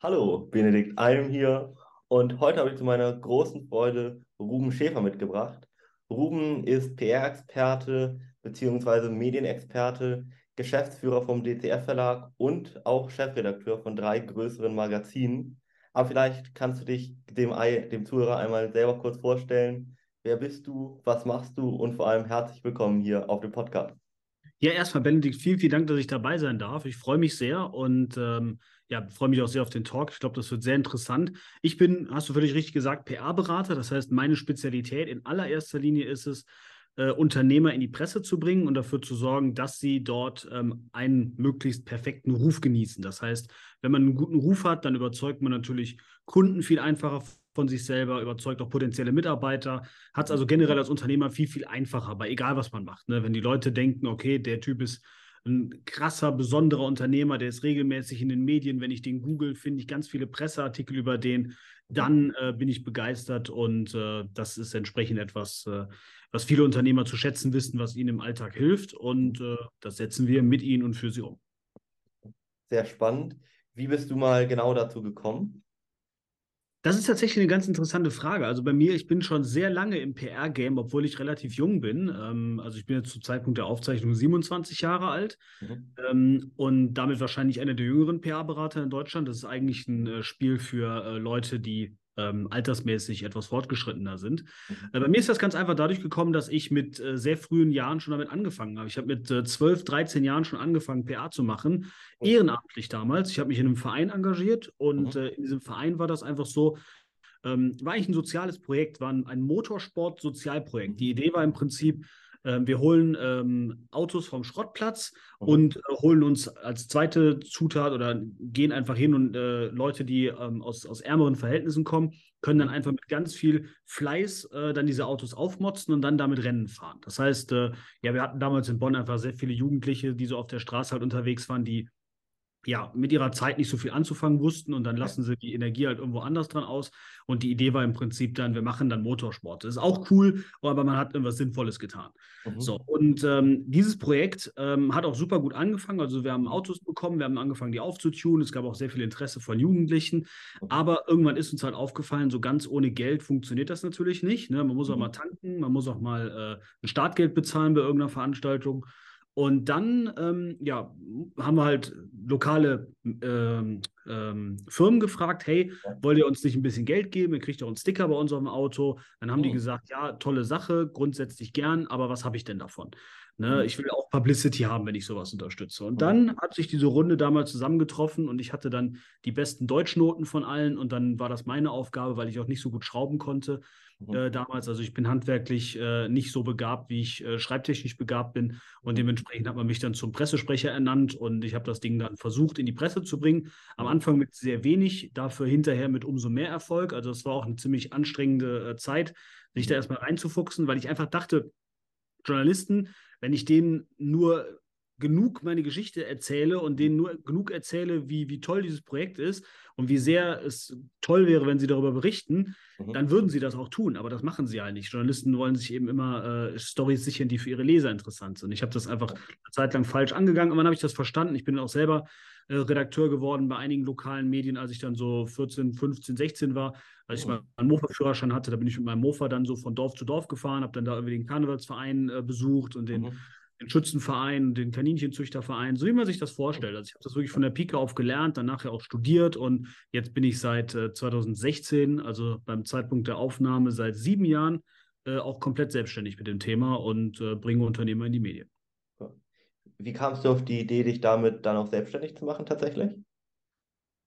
Hallo, Benedikt Alm hier und heute habe ich zu meiner großen Freude Ruben Schäfer mitgebracht. Ruben ist PR-Experte bzw. Medienexperte, Geschäftsführer vom DCF Verlag und auch Chefredakteur von drei größeren Magazinen. Aber vielleicht kannst du dich dem, dem Zuhörer einmal selber kurz vorstellen. Wer bist du, was machst du und vor allem herzlich willkommen hier auf dem Podcast. Ja, erstmal Benedikt, vielen, vielen Dank, dass ich dabei sein darf. Ich freue mich sehr und ähm, ja, freue mich auch sehr auf den Talk. Ich glaube, das wird sehr interessant. Ich bin, hast du völlig richtig gesagt, PR-Berater. Das heißt, meine Spezialität in allererster Linie ist es, äh, Unternehmer in die Presse zu bringen und dafür zu sorgen, dass sie dort ähm, einen möglichst perfekten Ruf genießen. Das heißt, wenn man einen guten Ruf hat, dann überzeugt man natürlich Kunden viel einfacher von sich selber, überzeugt auch potenzielle Mitarbeiter, hat es also generell als Unternehmer viel, viel einfacher, aber egal was man macht. Ne? Wenn die Leute denken, okay, der Typ ist ein krasser, besonderer Unternehmer, der ist regelmäßig in den Medien. Wenn ich den google, finde ich ganz viele Presseartikel über den. Dann äh, bin ich begeistert und äh, das ist entsprechend etwas, äh, was viele Unternehmer zu schätzen wissen, was ihnen im Alltag hilft. Und äh, das setzen wir mit ihnen und für sie um. Sehr spannend. Wie bist du mal genau dazu gekommen? Das ist tatsächlich eine ganz interessante Frage. Also bei mir, ich bin schon sehr lange im PR-Game, obwohl ich relativ jung bin. Ähm, also ich bin jetzt zum Zeitpunkt der Aufzeichnung 27 Jahre alt mhm. ähm, und damit wahrscheinlich einer der jüngeren PR-Berater in Deutschland. Das ist eigentlich ein äh, Spiel für äh, Leute, die ähm, altersmäßig etwas fortgeschrittener sind. Mhm. Äh, bei mir ist das ganz einfach dadurch gekommen, dass ich mit äh, sehr frühen Jahren schon damit angefangen habe. Ich habe mit äh, 12, 13 Jahren schon angefangen, PA zu machen, ehrenamtlich damals. Ich habe mich in einem Verein engagiert und mhm. äh, in diesem Verein war das einfach so, ähm, war eigentlich ein soziales Projekt, war ein, ein Motorsport-Sozialprojekt. Die Idee war im Prinzip, wir holen ähm, Autos vom Schrottplatz mhm. und äh, holen uns als zweite Zutat oder gehen einfach hin und äh, Leute, die ähm, aus, aus ärmeren Verhältnissen kommen, können dann mhm. einfach mit ganz viel Fleiß äh, dann diese Autos aufmotzen und dann damit Rennen fahren. Das heißt, äh, ja, wir hatten damals in Bonn einfach sehr viele Jugendliche, die so auf der Straße halt unterwegs waren, die ja, mit ihrer Zeit nicht so viel anzufangen wussten und dann lassen sie die Energie halt irgendwo anders dran aus. Und die Idee war im Prinzip dann, wir machen dann Motorsport. Das ist auch cool, aber man hat irgendwas Sinnvolles getan. Mhm. So, und ähm, dieses Projekt ähm, hat auch super gut angefangen. Also wir haben Autos bekommen, wir haben angefangen, die aufzutunen. Es gab auch sehr viel Interesse von Jugendlichen. Aber irgendwann ist uns halt aufgefallen, so ganz ohne Geld funktioniert das natürlich nicht. Ne? Man muss auch mhm. mal tanken, man muss auch mal äh, ein Startgeld bezahlen bei irgendeiner Veranstaltung. Und dann ähm, ja, haben wir halt lokale ähm, ähm, Firmen gefragt, hey, wollt ihr uns nicht ein bisschen Geld geben? Ihr kriegt auch einen Sticker bei uns auf dem Auto. Dann haben oh. die gesagt, ja, tolle Sache, grundsätzlich gern, aber was habe ich denn davon? Ne, mhm. ich will auch Publicity haben, wenn ich sowas unterstütze. Und dann hat sich diese Runde damals zusammengetroffen und ich hatte dann die besten Deutschnoten von allen und dann war das meine Aufgabe, weil ich auch nicht so gut schrauben konnte mhm. äh, damals. Also ich bin handwerklich äh, nicht so begabt, wie ich äh, schreibtechnisch begabt bin und mhm. dementsprechend hat man mich dann zum Pressesprecher ernannt und ich habe das Ding dann versucht in die Presse zu bringen. Am mhm. Anfang mit sehr wenig, dafür hinterher mit umso mehr Erfolg. Also es war auch eine ziemlich anstrengende äh, Zeit, sich da erstmal reinzufuchsen, weil ich einfach dachte, Journalisten wenn ich denen nur genug meine Geschichte erzähle und denen nur genug erzähle, wie, wie toll dieses Projekt ist und wie sehr es toll wäre, wenn sie darüber berichten, mhm. dann würden sie das auch tun. Aber das machen sie ja nicht. Journalisten wollen sich eben immer äh, Stories sichern, die für ihre Leser interessant sind. Ich habe das einfach eine Zeit lang falsch angegangen. Und dann habe ich das verstanden. Ich bin auch selber äh, Redakteur geworden bei einigen lokalen Medien, als ich dann so 14, 15, 16 war. Als ich oh. meinen Mofa-Führerschein hatte, da bin ich mit meinem Mofa dann so von Dorf zu Dorf gefahren, habe dann da irgendwie den Karnevalsverein äh, besucht und den, mhm. Den Schützenverein, den Kaninchenzüchterverein, so wie man sich das vorstellt. Also ich habe das wirklich von der Pike auf gelernt, dann nachher auch studiert und jetzt bin ich seit äh, 2016, also beim Zeitpunkt der Aufnahme seit sieben Jahren, äh, auch komplett selbstständig mit dem Thema und äh, bringe Unternehmer in die Medien. Wie kamst du auf die Idee, dich damit dann auch selbstständig zu machen tatsächlich?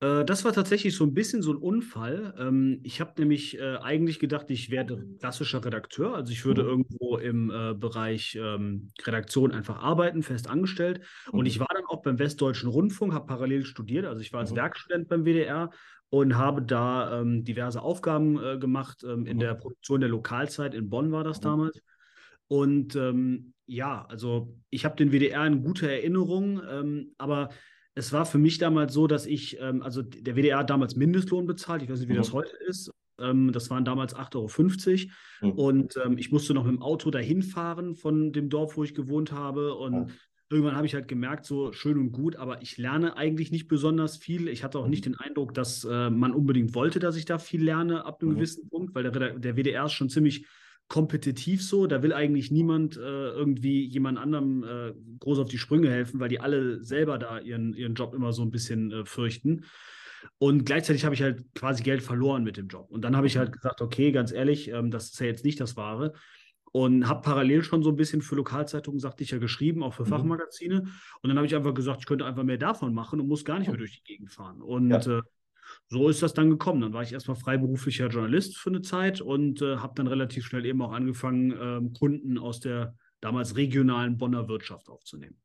Äh, das war tatsächlich so ein bisschen so ein Unfall. Ähm, ich habe nämlich äh, eigentlich gedacht, ich werde klassischer Redakteur. Also ich würde mhm. irgendwo im äh, Bereich ähm, Redaktion einfach arbeiten, fest angestellt. Mhm. Und ich war dann auch beim Westdeutschen Rundfunk, habe parallel studiert. Also ich war als mhm. Werkstudent beim WDR und habe da ähm, diverse Aufgaben gemacht in mhm. der Produktion der Lokalzeit. In Bonn war das mhm. damals. Und ähm, ja, also ich habe den WDR in guter Erinnerung, ähm, aber es war für mich damals so, dass ich, ähm, also der WDR hat damals Mindestlohn bezahlt, ich weiß nicht, wie mhm. das heute ist. Ähm, das waren damals 8,50 Euro. Mhm. Und ähm, ich musste noch mit dem Auto dahin fahren von dem Dorf, wo ich gewohnt habe. Und irgendwann habe ich halt gemerkt, so schön und gut, aber ich lerne eigentlich nicht besonders viel. Ich hatte auch mhm. nicht den Eindruck, dass äh, man unbedingt wollte, dass ich da viel lerne ab einem mhm. gewissen Punkt, weil der, der WDR ist schon ziemlich kompetitiv so. Da will eigentlich niemand äh, irgendwie jemand anderem äh, groß auf die Sprünge helfen, weil die alle selber da ihren, ihren Job immer so ein bisschen äh, fürchten. Und gleichzeitig habe ich halt quasi Geld verloren mit dem Job. Und dann habe ich halt gesagt, okay, ganz ehrlich, ähm, das ist ja jetzt nicht das Wahre. Und habe parallel schon so ein bisschen für Lokalzeitungen, sagte ich ja, geschrieben, auch für mhm. Fachmagazine. Und dann habe ich einfach gesagt, ich könnte einfach mehr davon machen und muss gar nicht mehr durch die Gegend fahren. Und ja. So ist das dann gekommen. Dann war ich erstmal freiberuflicher Journalist für eine Zeit und äh, habe dann relativ schnell eben auch angefangen, äh, Kunden aus der damals regionalen Bonner Wirtschaft aufzunehmen.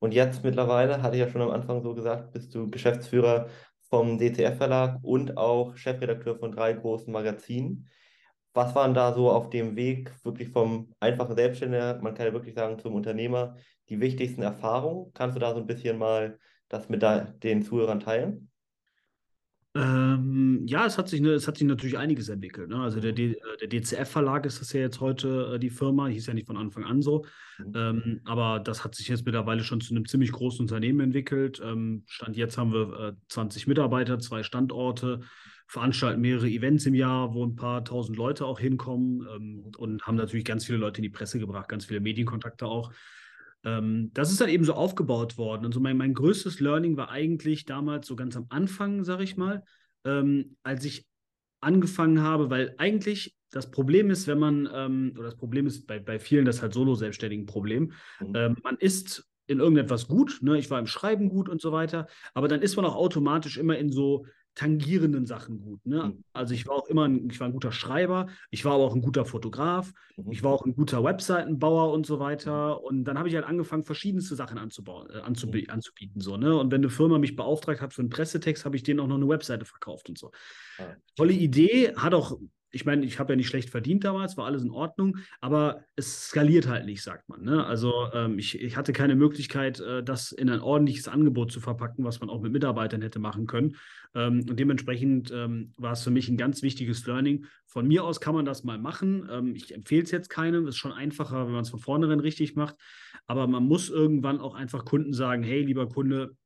Und jetzt mittlerweile, hatte ich ja schon am Anfang so gesagt, bist du Geschäftsführer vom DCF-Verlag und auch Chefredakteur von drei großen Magazinen. Was waren da so auf dem Weg wirklich vom einfachen Selbstständiger, man kann ja wirklich sagen zum Unternehmer, die wichtigsten Erfahrungen? Kannst du da so ein bisschen mal das mit den Zuhörern teilen? Ähm, ja, es hat sich, ne, es hat sich natürlich einiges entwickelt. Ne? Also der, mhm. äh, der DCF-Verlag ist das ja jetzt heute äh, die Firma, hieß ja nicht von Anfang an so. Mhm. Ähm, aber das hat sich jetzt mittlerweile schon zu einem ziemlich großen Unternehmen entwickelt. Ähm, Stand jetzt haben wir äh, 20 Mitarbeiter, zwei Standorte, veranstalten mehrere Events im Jahr, wo ein paar tausend Leute auch hinkommen ähm, und haben natürlich ganz viele Leute in die Presse gebracht, ganz viele Medienkontakte auch ähm, das ist dann eben so aufgebaut worden. Und so mein, mein größtes Learning war eigentlich damals so ganz am Anfang, sag ich mal, ähm, als ich angefangen habe, weil eigentlich das Problem ist, wenn man, ähm, oder das Problem ist bei, bei vielen das halt Solo-Selbstständigen Problem, mhm. ähm, man ist in irgendetwas gut, ne? ich war im Schreiben gut und so weiter, aber dann ist man auch automatisch immer in so tangierenden Sachen gut. Ne? Mhm. Also ich war auch immer ein, ich war ein guter Schreiber, ich war aber auch ein guter Fotograf, mhm. ich war auch ein guter Webseitenbauer und so weiter. Mhm. Und dann habe ich halt angefangen, verschiedenste Sachen anzubauen, äh, anzub mhm. anzubieten. So, ne? Und wenn eine Firma mich beauftragt hat für einen Pressetext, habe ich denen auch noch eine Webseite verkauft und so. Tolle Idee, hat auch ich meine, ich habe ja nicht schlecht verdient damals, war alles in Ordnung, aber es skaliert halt nicht, sagt man. Ne? Also ähm, ich, ich hatte keine Möglichkeit, äh, das in ein ordentliches Angebot zu verpacken, was man auch mit Mitarbeitern hätte machen können. Ähm, und dementsprechend ähm, war es für mich ein ganz wichtiges Learning. Von mir aus kann man das mal machen. Ähm, ich empfehle es jetzt keinem. Es ist schon einfacher, wenn man es von vornherein richtig macht. Aber man muss irgendwann auch einfach Kunden sagen, hey, lieber Kunde,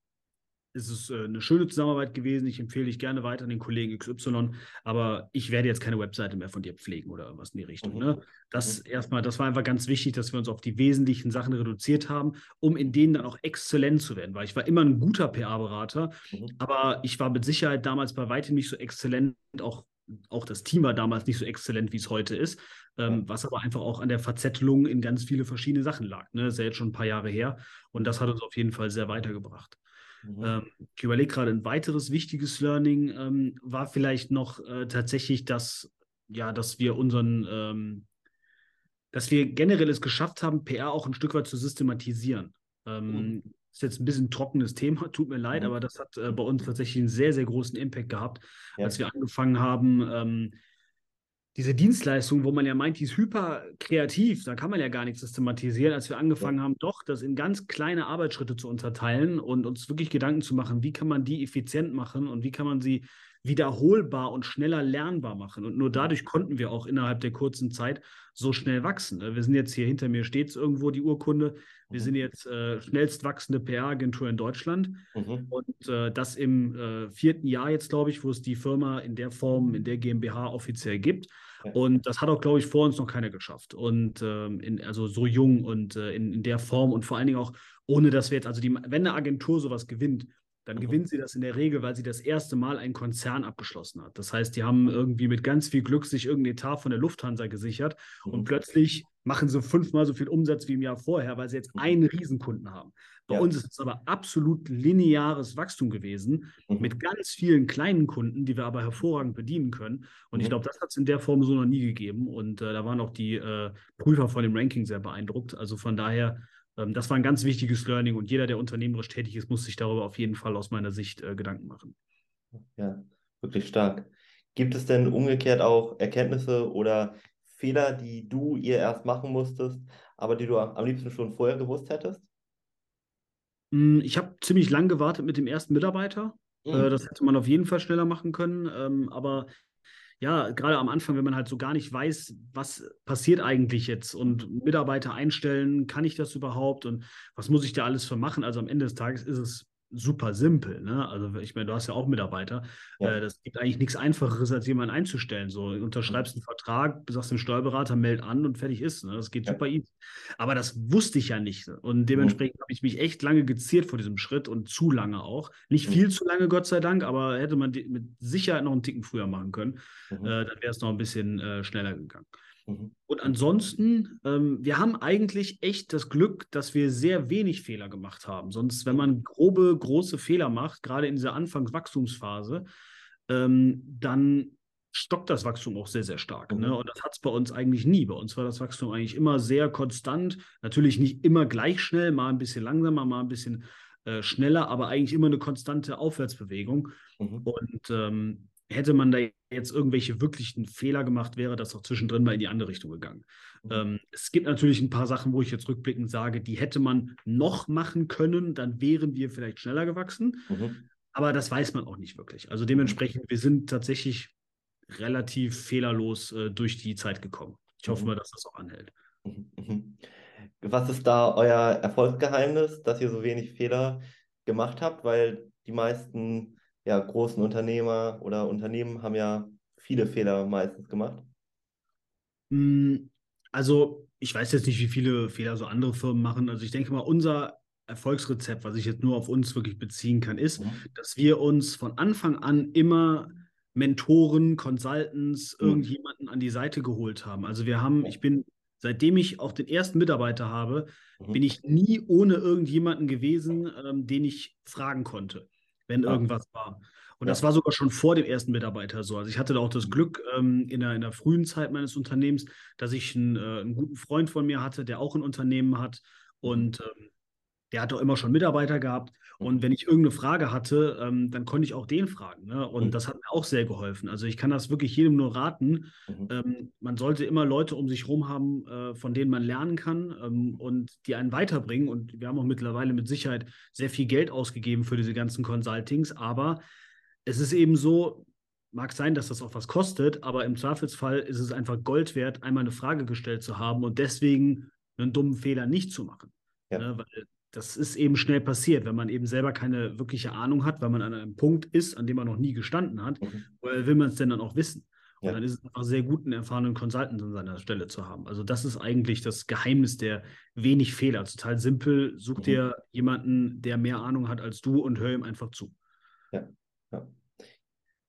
ist äh, eine schöne Zusammenarbeit gewesen. Ich empfehle dich gerne weiter an den Kollegen XY, aber ich werde jetzt keine Webseite mehr von dir pflegen oder irgendwas in die Richtung. Mhm. Ne? Das mhm. erstmal, das war einfach ganz wichtig, dass wir uns auf die wesentlichen Sachen reduziert haben, um in denen dann auch exzellent zu werden, weil ich war immer ein guter PR-Berater, mhm. aber ich war mit Sicherheit damals bei weitem nicht so exzellent, auch auch das Team war damals nicht so exzellent, wie es heute ist, ähm, was aber einfach auch an der Verzettelung in ganz viele verschiedene Sachen lag. Ne? Das ist ja jetzt schon ein paar Jahre her und das hat uns auf jeden Fall sehr weitergebracht. Mhm. Ähm, ich überlege gerade, ein weiteres wichtiges Learning ähm, war vielleicht noch äh, tatsächlich, dass, ja, dass wir unseren, ähm, dass wir generell es geschafft haben, PR auch ein Stück weit zu systematisieren. Ähm, mhm. Ist jetzt ein bisschen ein trockenes Thema, tut mir leid, mhm. aber das hat äh, bei uns tatsächlich einen sehr, sehr großen Impact gehabt, ja. als wir angefangen haben, ähm, diese Dienstleistung, wo man ja meint, die ist hyper kreativ, da kann man ja gar nichts systematisieren, als wir angefangen ja. haben, doch das in ganz kleine Arbeitsschritte zu unterteilen und uns wirklich Gedanken zu machen, wie kann man die effizient machen und wie kann man sie wiederholbar und schneller lernbar machen. Und nur dadurch konnten wir auch innerhalb der kurzen Zeit so schnell wachsen. Wir sind jetzt hier hinter mir stets irgendwo die Urkunde. Wir mhm. sind jetzt äh, schnellst wachsende PR-Agentur in Deutschland. Mhm. Und äh, das im äh, vierten Jahr jetzt, glaube ich, wo es die Firma in der Form, in der GmbH offiziell gibt. Und das hat auch, glaube ich, vor uns noch keiner geschafft. Und ähm, in, also so jung und äh, in, in, der Form und vor allen Dingen auch, ohne dass wir jetzt, also die, wenn eine Agentur sowas gewinnt, dann mhm. gewinnt sie das in der Regel, weil sie das erste Mal einen Konzern abgeschlossen hat. Das heißt, die haben irgendwie mit ganz viel Glück sich irgendeinen Etat von der Lufthansa gesichert mhm. und plötzlich machen sie fünfmal so viel Umsatz wie im Jahr vorher, weil sie jetzt mhm. einen Riesenkunden haben. Bei ja. uns ist es aber absolut lineares Wachstum gewesen mhm. mit ganz vielen kleinen Kunden, die wir aber hervorragend bedienen können. Und mhm. ich glaube, das hat es in der Form so noch nie gegeben. Und äh, da waren auch die äh, Prüfer von dem Ranking sehr beeindruckt. Also von daher, das war ein ganz wichtiges Learning. Und jeder, der unternehmerisch tätig ist, muss sich darüber auf jeden Fall aus meiner Sicht äh, Gedanken machen. Ja, wirklich stark. Gibt es denn umgekehrt auch Erkenntnisse oder Fehler, die du ihr erst machen musstest, aber die du am liebsten schon vorher gewusst hättest? Hm, ich habe ziemlich lang gewartet mit dem ersten Mitarbeiter. Äh, mhm. Das hätte man auf jeden Fall schneller machen können. Ähm, aber ja, gerade am Anfang, wenn man halt so gar nicht weiß, was passiert eigentlich jetzt und Mitarbeiter einstellen, kann ich das überhaupt und was muss ich da alles für machen? Also am Ende des Tages ist es super simpel. Ne? Also ich meine, du hast ja auch Mitarbeiter. Ja. Äh, das gibt eigentlich nichts Einfacheres, als jemanden einzustellen. So, du unterschreibst einen Vertrag, sagst dem Steuerberater, meld an und fertig ist. Ne? Das geht ja. super easy. Aber das wusste ich ja nicht. Und dementsprechend mhm. habe ich mich echt lange geziert vor diesem Schritt und zu lange auch. Nicht mhm. viel zu lange, Gott sei Dank, aber hätte man mit Sicherheit noch einen Ticken früher machen können. Mhm. Äh, dann wäre es noch ein bisschen äh, schneller gegangen. Mhm. Und ansonsten, ähm, wir haben eigentlich echt das Glück, dass wir sehr wenig Fehler gemacht haben. Sonst, wenn man grobe, große Fehler macht, gerade in dieser Anfangswachstumsphase, ähm, dann stockt das Wachstum auch sehr, sehr stark. Ne? Mhm. Ne? Und das hat es bei uns eigentlich nie. Bei uns war das Wachstum eigentlich immer sehr konstant. Natürlich nicht immer gleich schnell, mal ein bisschen langsamer, mal ein bisschen äh, schneller, aber eigentlich immer eine konstante Aufwärtsbewegung. Mhm. Und ähm, hätte man da jetzt irgendwelche wirklichen Fehler gemacht, wäre das auch zwischendrin mal in die andere Richtung gegangen. Mhm. Ähm, es gibt natürlich ein paar Sachen, wo ich jetzt rückblickend sage, die hätte man noch machen können, dann wären wir vielleicht schneller gewachsen. Mhm. Aber das weiß man auch nicht wirklich. Also dementsprechend, wir sind tatsächlich relativ fehlerlos äh, durch die Zeit gekommen. Ich hoffe mhm. mal, dass das auch anhält. Mhm. Mhm. Was ist da euer Erfolgsgeheimnis, dass ihr so wenig Fehler gemacht habt? Weil die meisten ja, großen Unternehmer oder Unternehmen haben ja viele Fehler meistens gemacht. Hm, also, ich weiß jetzt nicht, wie viele Fehler so andere Firmen machen. Also, ich denke mal, unser Erfolgsrezept, was ich jetzt nur auf uns wirklich beziehen kann, ist, mhm. dass wir uns von Anfang an immer Mentoren, Consultants, mhm. irgendjemanden an die Seite geholt haben. Also wir haben, ich bin, seitdem ich auch den ersten Mitarbeiter habe, mhm. bin ich nie ohne irgendjemanden gewesen, ähm, den ich fragen konnte wenn ja. irgendwas war. Und ja. das war sogar schon vor dem ersten Mitarbeiter so. Also ich hatte da auch das mhm. Glück ähm, in, der, in der frühen Zeit meines Unternehmens, dass ich einen, äh, einen guten Freund von mir hatte, der auch ein Unternehmen hat. Mhm. Und ähm, der hat auch immer schon Mitarbeiter gehabt. Und wenn ich irgendeine Frage hatte, ähm, dann konnte ich auch den fragen. Ne? Und mhm. das hat mir auch sehr geholfen. Also ich kann das wirklich jedem nur raten. Mhm. Ähm, man sollte immer Leute um sich herum haben, äh, von denen man lernen kann ähm, und die einen weiterbringen. Und wir haben auch mittlerweile mit Sicherheit sehr viel Geld ausgegeben für diese ganzen Consultings. Aber es ist eben so, mag sein, dass das auch was kostet, aber im Zweifelsfall ist es einfach Gold wert, einmal eine Frage gestellt zu haben und deswegen einen dummen Fehler nicht zu machen. Ja. Ne? Weil das ist eben schnell passiert, wenn man eben selber keine wirkliche Ahnung hat, weil man an einem Punkt ist, an dem man noch nie gestanden hat, mhm. woher will man es denn dann auch wissen? Und dann ist es einfach sehr gut, einen erfahrenen Consultant an seiner Stelle zu haben. Also das ist eigentlich das Geheimnis der wenig Fehler. Total simpel, such mhm. dir jemanden, der mehr Ahnung hat als du und hör ihm einfach zu. Ja, ja.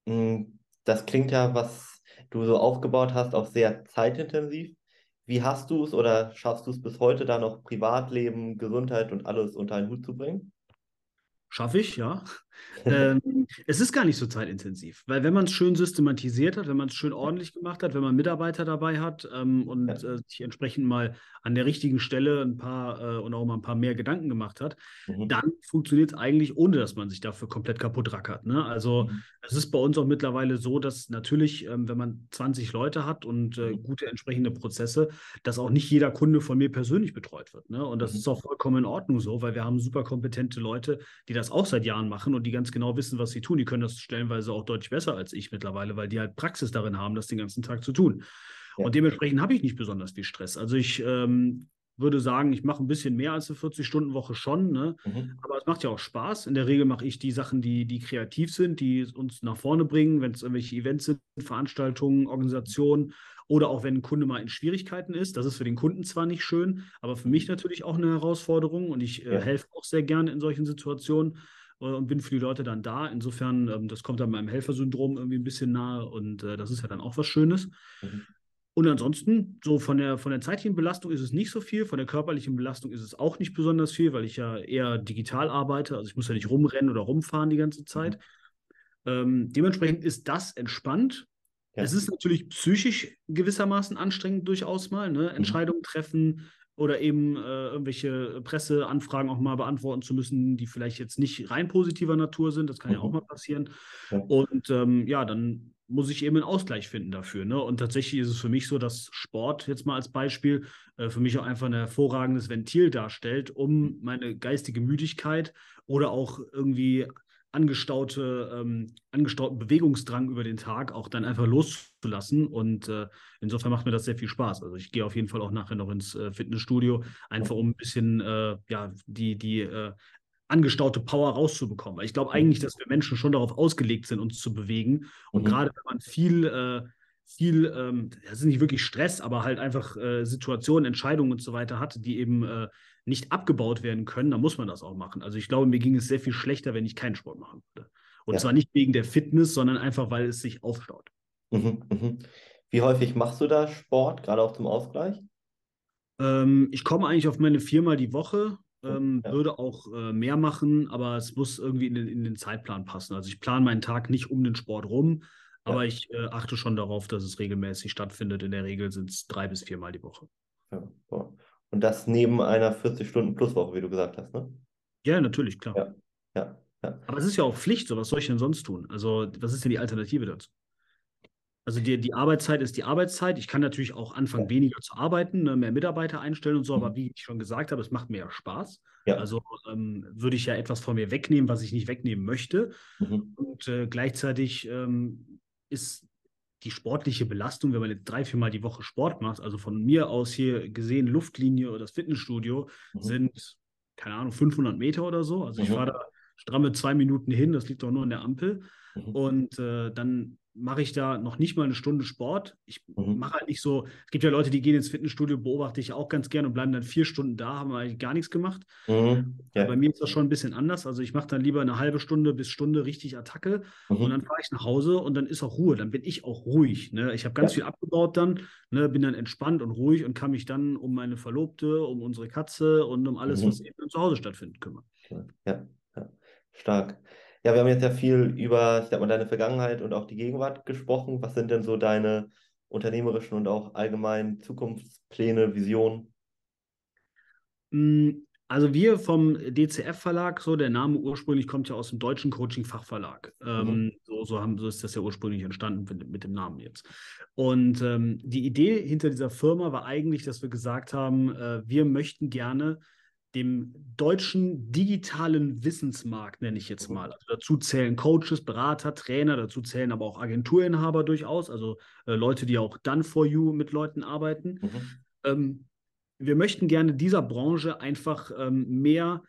Mm, das klingt ja, was du so aufgebaut hast, auch sehr zeitintensiv. Wie hast du es oder schaffst du es bis heute da noch Privatleben, Gesundheit und alles unter einen Hut zu bringen? Schaffe ich, ja. Ähm, es ist gar nicht so zeitintensiv, weil wenn man es schön systematisiert hat, wenn man es schön ordentlich gemacht hat, wenn man Mitarbeiter dabei hat ähm, und ja. äh, sich entsprechend mal an der richtigen Stelle ein paar äh, und auch mal ein paar mehr Gedanken gemacht hat, mhm. dann funktioniert es eigentlich, ohne dass man sich dafür komplett kaputt rackert. Ne? Also mhm. es ist bei uns auch mittlerweile so, dass natürlich, ähm, wenn man 20 Leute hat und äh, mhm. gute entsprechende Prozesse, dass auch nicht jeder Kunde von mir persönlich betreut wird. Ne? Und das mhm. ist auch vollkommen in Ordnung so, weil wir haben super kompetente Leute, die das auch seit Jahren machen und die ganz genau wissen, was sie tun. Die können das stellenweise auch deutlich besser als ich mittlerweile, weil die halt Praxis darin haben, das den ganzen Tag zu tun. Ja. Und dementsprechend habe ich nicht besonders viel Stress. Also ich ähm, würde sagen, ich mache ein bisschen mehr als eine 40-Stunden-Woche schon, ne? Mhm. aber es macht ja auch Spaß. In der Regel mache ich die Sachen, die, die kreativ sind, die uns nach vorne bringen, wenn es irgendwelche Events sind, Veranstaltungen, Organisationen oder auch wenn ein Kunde mal in Schwierigkeiten ist. Das ist für den Kunden zwar nicht schön, aber für mich natürlich auch eine Herausforderung und ich äh, ja. helfe auch sehr gerne in solchen Situationen und bin für die Leute dann da. Insofern, ähm, das kommt dann meinem Helfersyndrom irgendwie ein bisschen nahe und äh, das ist ja dann auch was Schönes. Mhm. Und ansonsten, so von der, von der zeitlichen Belastung ist es nicht so viel, von der körperlichen Belastung ist es auch nicht besonders viel, weil ich ja eher digital arbeite. Also ich muss ja nicht rumrennen oder rumfahren die ganze Zeit. Mhm. Ähm, dementsprechend ist das entspannt. Ja. Es ist natürlich psychisch gewissermaßen anstrengend durchaus mal, ne? Mhm. Entscheidungen treffen, oder eben äh, irgendwelche Presseanfragen auch mal beantworten zu müssen, die vielleicht jetzt nicht rein positiver Natur sind. Das kann mhm. ja auch mhm. mal passieren. Ja. Und ähm, ja, dann muss ich eben einen Ausgleich finden dafür. Ne? Und tatsächlich ist es für mich so, dass Sport jetzt mal als Beispiel äh, für mich auch einfach ein hervorragendes Ventil darstellt, um mhm. meine geistige Müdigkeit oder auch irgendwie angestaute, ähm, angestauten Bewegungsdrang über den Tag auch dann einfach loszulassen. Und äh, insofern macht mir das sehr viel Spaß. Also ich gehe auf jeden Fall auch nachher noch ins äh, Fitnessstudio, einfach um ein bisschen äh, ja, die, die äh, angestaute Power rauszubekommen. Weil ich glaube eigentlich, dass wir Menschen schon darauf ausgelegt sind, uns zu bewegen. Und mhm. gerade wenn man viel äh, viel, ähm, das ist nicht wirklich Stress, aber halt einfach äh, Situationen, Entscheidungen und so weiter hat, die eben äh, nicht abgebaut werden können, dann muss man das auch machen. Also ich glaube, mir ging es sehr viel schlechter, wenn ich keinen Sport machen würde. Und ja. zwar nicht wegen der Fitness, sondern einfach, weil es sich aufstaut. Mhm, mhm. Wie häufig machst du da Sport, gerade auch zum Ausgleich? Ähm, ich komme eigentlich auf meine viermal die Woche. Ähm, ja. Würde auch äh, mehr machen, aber es muss irgendwie in den, in den Zeitplan passen. Also ich plane meinen Tag nicht um den Sport rum, aber ja. ich äh, achte schon darauf, dass es regelmäßig stattfindet. In der Regel sind es drei bis viermal die Woche. Ja, Und das neben einer 40-Stunden-Plus-Woche, wie du gesagt hast, ne? Ja, natürlich, klar. Ja, ja, ja. Aber es ist ja auch Pflicht, so was soll ich denn sonst tun? Also, was ist denn die Alternative dazu? Also die, die Arbeitszeit ist die Arbeitszeit. Ich kann natürlich auch anfangen, weniger zu arbeiten, ne, mehr Mitarbeiter einstellen und so, mhm. aber wie ich schon gesagt habe, es macht mir ja Spaß. Ja. Also ähm, würde ich ja etwas von mir wegnehmen, was ich nicht wegnehmen möchte. Mhm. Und äh, gleichzeitig ähm, ist die sportliche Belastung, wenn man jetzt drei, viermal die Woche Sport macht, also von mir aus hier gesehen, Luftlinie oder das Fitnessstudio mhm. sind, keine Ahnung, 500 Meter oder so. Also ich mhm. fahre da stramme zwei Minuten hin, das liegt doch nur in der Ampel. Mhm. Und äh, dann mache ich da noch nicht mal eine Stunde Sport. Ich mhm. mache halt nicht so, es gibt ja Leute, die gehen ins Fitnessstudio, beobachte ich auch ganz gerne und bleiben dann vier Stunden da, haben eigentlich gar nichts gemacht. Mhm. Ja. Bei mir ist das schon ein bisschen anders. Also ich mache dann lieber eine halbe Stunde bis Stunde richtig Attacke mhm. und dann fahre ich nach Hause und dann ist auch Ruhe. Dann bin ich auch ruhig. Ne? Ich habe ganz ja. viel abgebaut dann, ne? bin dann entspannt und ruhig und kann mich dann um meine Verlobte, um unsere Katze und um alles, mhm. was eben zu Hause stattfindet, kümmern. Ja, ja. stark. Ja, wir haben jetzt ja viel über, ich sag mal, deine Vergangenheit und auch die Gegenwart gesprochen. Was sind denn so deine unternehmerischen und auch allgemeinen Zukunftspläne, Visionen? Mm, also wir vom DCF-Verlag, so der Name ursprünglich kommt ja aus dem deutschen Coaching-Fachverlag. Ähm, mhm. so, so, haben, so ist das ja ursprünglich entstanden mit, mit dem Namen jetzt. Und ähm, die Idee hinter dieser Firma war eigentlich, dass wir gesagt haben, äh, wir möchten gerne dem deutschen digitalen Wissensmarkt, nenne ich jetzt mhm. mal. Also dazu zählen Coaches, Berater, Trainer, dazu zählen aber auch Agenturinhaber durchaus, also äh, Leute, die auch done for you mit Leuten arbeiten. Mhm. Ähm, wir möchten gerne dieser Branche einfach ähm, mehr,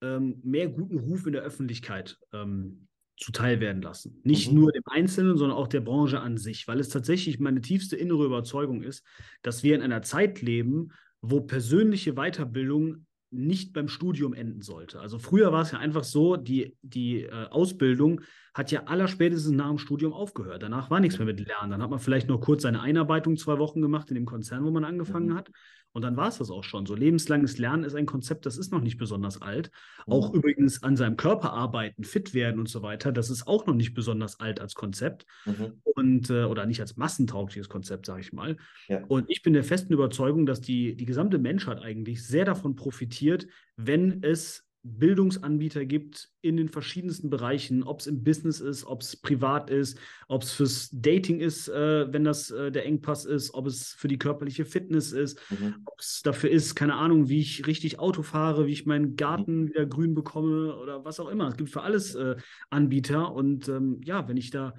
ähm, mehr guten Ruf in der Öffentlichkeit ähm, zuteil werden lassen. Nicht mhm. nur dem Einzelnen, sondern auch der Branche an sich, weil es tatsächlich meine tiefste innere Überzeugung ist, dass wir in einer Zeit leben, wo persönliche Weiterbildung nicht beim Studium enden sollte. Also früher war es ja einfach so, die, die äh, Ausbildung hat ja allerspätestens nach dem Studium aufgehört. Danach war nichts mehr mit Lernen. Dann hat man vielleicht noch kurz seine Einarbeitung zwei Wochen gemacht in dem Konzern, wo man angefangen mhm. hat. Und dann war es das auch schon. So lebenslanges Lernen ist ein Konzept, das ist noch nicht besonders alt. Mhm. Auch übrigens an seinem Körper arbeiten, fit werden und so weiter, das ist auch noch nicht besonders alt als Konzept. Mhm. Und, äh, oder nicht als massentaugliches Konzept, sage ich mal. Ja. Und ich bin der festen Überzeugung, dass die, die gesamte Menschheit eigentlich sehr davon profitiert, wenn es Bildungsanbieter gibt in den verschiedensten Bereichen, ob es im Business ist, ob es privat ist, ob es fürs Dating ist, äh, wenn das äh, der Engpass ist, ob es für die körperliche Fitness ist, mhm. ob es dafür ist, keine Ahnung, wie ich richtig Auto fahre, wie ich meinen Garten mhm. wieder grün bekomme oder was auch immer. Es gibt für alles äh, Anbieter und ähm, ja, wenn ich da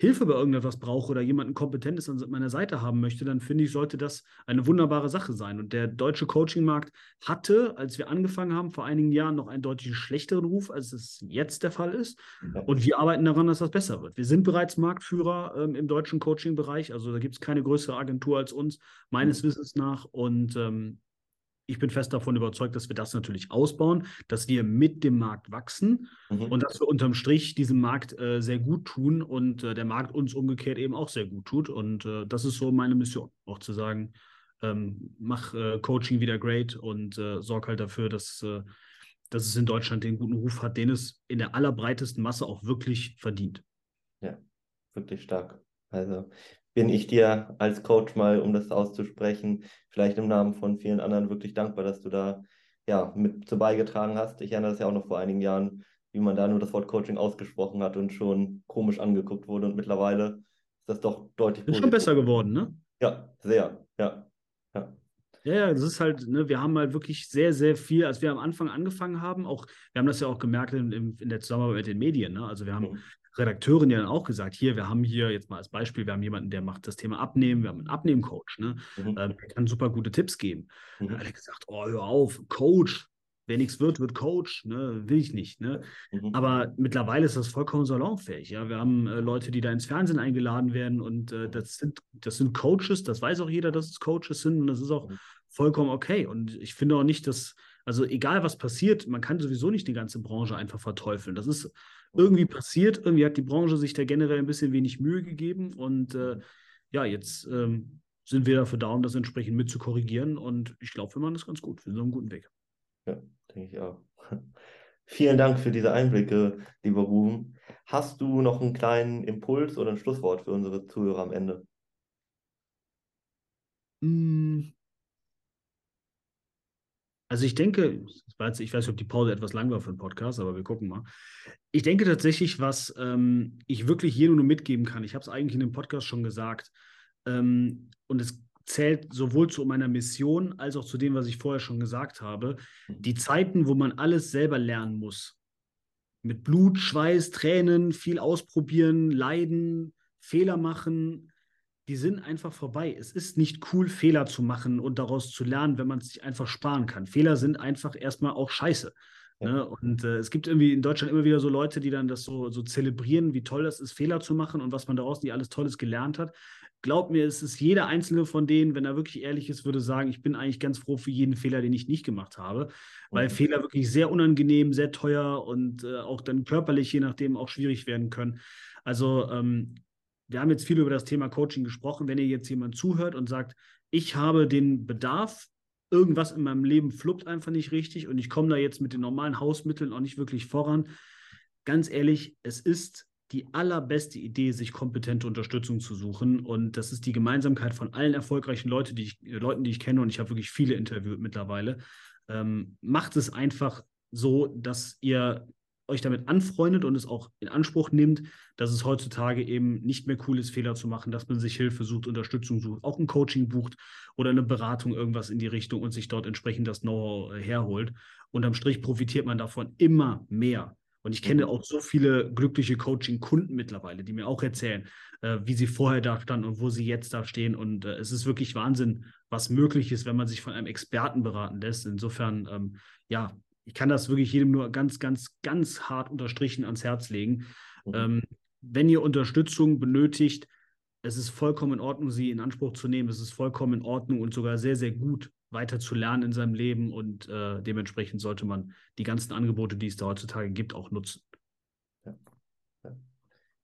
Hilfe bei irgendetwas brauche oder jemanden Kompetentes an meiner Seite haben möchte, dann finde ich, sollte das eine wunderbare Sache sein. Und der deutsche Coaching-Markt hatte, als wir angefangen haben, vor einigen Jahren noch einen deutlich schlechteren Ruf, als es jetzt der Fall ist. Und wir arbeiten daran, dass das besser wird. Wir sind bereits Marktführer ähm, im deutschen Coaching-Bereich. Also da gibt es keine größere Agentur als uns, meines mhm. Wissens nach. Und ähm, ich bin fest davon überzeugt, dass wir das natürlich ausbauen, dass wir mit dem Markt wachsen mhm. und dass wir unterm Strich diesem Markt äh, sehr gut tun und äh, der Markt uns umgekehrt eben auch sehr gut tut. Und äh, das ist so meine Mission, auch zu sagen, ähm, mach äh, Coaching wieder great und äh, sorg halt dafür, dass, äh, dass es in Deutschland den guten Ruf hat, den es in der allerbreitesten Masse auch wirklich verdient. Ja, wirklich stark. Also bin ich dir als Coach mal, um das auszusprechen, vielleicht im Namen von vielen anderen wirklich dankbar, dass du da ja mit zu beigetragen hast. Ich erinnere das ja auch noch vor einigen Jahren, wie man da nur das Wort Coaching ausgesprochen hat und schon komisch angeguckt wurde. Und mittlerweile ist das doch deutlich. Ist schon besser geworden, ne? Ja, sehr. Ja. ja. Ja, ja, das ist halt, ne, wir haben halt wirklich sehr, sehr viel, als wir am Anfang angefangen haben, auch, wir haben das ja auch gemerkt in, in der Zusammenarbeit mit den Medien, ne? Also wir haben mhm. Redakteurin ja dann auch gesagt, hier, wir haben hier jetzt mal als Beispiel, wir haben jemanden, der macht das Thema Abnehmen, wir haben einen Abnehmcoach, ne? Mhm. Ähm, der kann super gute Tipps geben. Mhm. Da hat er gesagt, oh, hör auf, Coach, wer nichts wird, wird Coach, ne? will ich nicht. Ne? Mhm. Aber mittlerweile ist das vollkommen salonfähig. Ja? Wir haben äh, Leute, die da ins Fernsehen eingeladen werden und äh, das, sind, das sind Coaches, das weiß auch jeder, dass es Coaches sind und das ist auch mhm. vollkommen okay. Und ich finde auch nicht, dass, also egal was passiert, man kann sowieso nicht die ganze Branche einfach verteufeln. Das ist irgendwie passiert, irgendwie hat die Branche sich da generell ein bisschen wenig Mühe gegeben und äh, mhm. ja, jetzt ähm, sind wir dafür da, um das entsprechend mit zu korrigieren und ich glaube, wir machen das ganz gut. Wir sind auf einem guten Weg. Ja, denke ich auch. Vielen Dank für diese Einblicke, lieber Ruben. Hast du noch einen kleinen Impuls oder ein Schlusswort für unsere Zuhörer am Ende? Hm. Also ich denke, ich weiß nicht, ob die Pause etwas lang war für den Podcast, aber wir gucken mal. Ich denke tatsächlich, was ähm, ich wirklich jedem nur mitgeben kann, ich habe es eigentlich in dem Podcast schon gesagt, ähm, und es zählt sowohl zu meiner Mission als auch zu dem, was ich vorher schon gesagt habe. Die Zeiten, wo man alles selber lernen muss. Mit Blut, Schweiß, Tränen, viel ausprobieren, leiden, Fehler machen, die sind einfach vorbei. Es ist nicht cool, Fehler zu machen und daraus zu lernen, wenn man es sich einfach sparen kann. Fehler sind einfach erstmal auch scheiße. Ja. Ne? Und äh, es gibt irgendwie in Deutschland immer wieder so Leute, die dann das so, so zelebrieren, wie toll das ist, Fehler zu machen und was man daraus nicht alles Tolles gelernt hat glaub mir, es ist jeder einzelne von denen, wenn er wirklich ehrlich ist, würde sagen, ich bin eigentlich ganz froh für jeden Fehler, den ich nicht gemacht habe, weil mhm. Fehler wirklich sehr unangenehm, sehr teuer und äh, auch dann körperlich, je nachdem, auch schwierig werden können. Also ähm, wir haben jetzt viel über das Thema Coaching gesprochen. Wenn ihr jetzt jemand zuhört und sagt, ich habe den Bedarf, irgendwas in meinem Leben fluppt einfach nicht richtig und ich komme da jetzt mit den normalen Hausmitteln auch nicht wirklich voran. Ganz ehrlich, es ist die allerbeste Idee, sich kompetente Unterstützung zu suchen. Und das ist die Gemeinsamkeit von allen erfolgreichen Leute, die ich, Leuten, die ich kenne, und ich habe wirklich viele interviewt mittlerweile. Ähm, macht es einfach so, dass ihr euch damit anfreundet und es auch in Anspruch nimmt, dass es heutzutage eben nicht mehr cool ist, Fehler zu machen, dass man sich Hilfe sucht, Unterstützung sucht, auch ein Coaching bucht oder eine Beratung, irgendwas in die Richtung und sich dort entsprechend das Know-how äh, herholt. Unterm Strich profitiert man davon immer mehr. Und ich kenne mhm. auch so viele glückliche Coaching-Kunden mittlerweile, die mir auch erzählen, äh, wie sie vorher da standen und wo sie jetzt da stehen. Und äh, es ist wirklich Wahnsinn, was möglich ist, wenn man sich von einem Experten beraten lässt. Insofern, ähm, ja, ich kann das wirklich jedem nur ganz, ganz, ganz hart unterstrichen ans Herz legen. Mhm. Ähm, wenn ihr Unterstützung benötigt, es ist vollkommen in Ordnung, sie in Anspruch zu nehmen. Es ist vollkommen in Ordnung und sogar sehr, sehr gut, weiter zu lernen in seinem Leben und äh, dementsprechend sollte man die ganzen Angebote, die es da heutzutage gibt, auch nutzen. Ja. ja.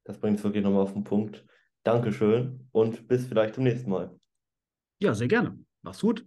Das bringt es wirklich nochmal auf den Punkt. Dankeschön und bis vielleicht zum nächsten Mal. Ja, sehr gerne. Mach's gut.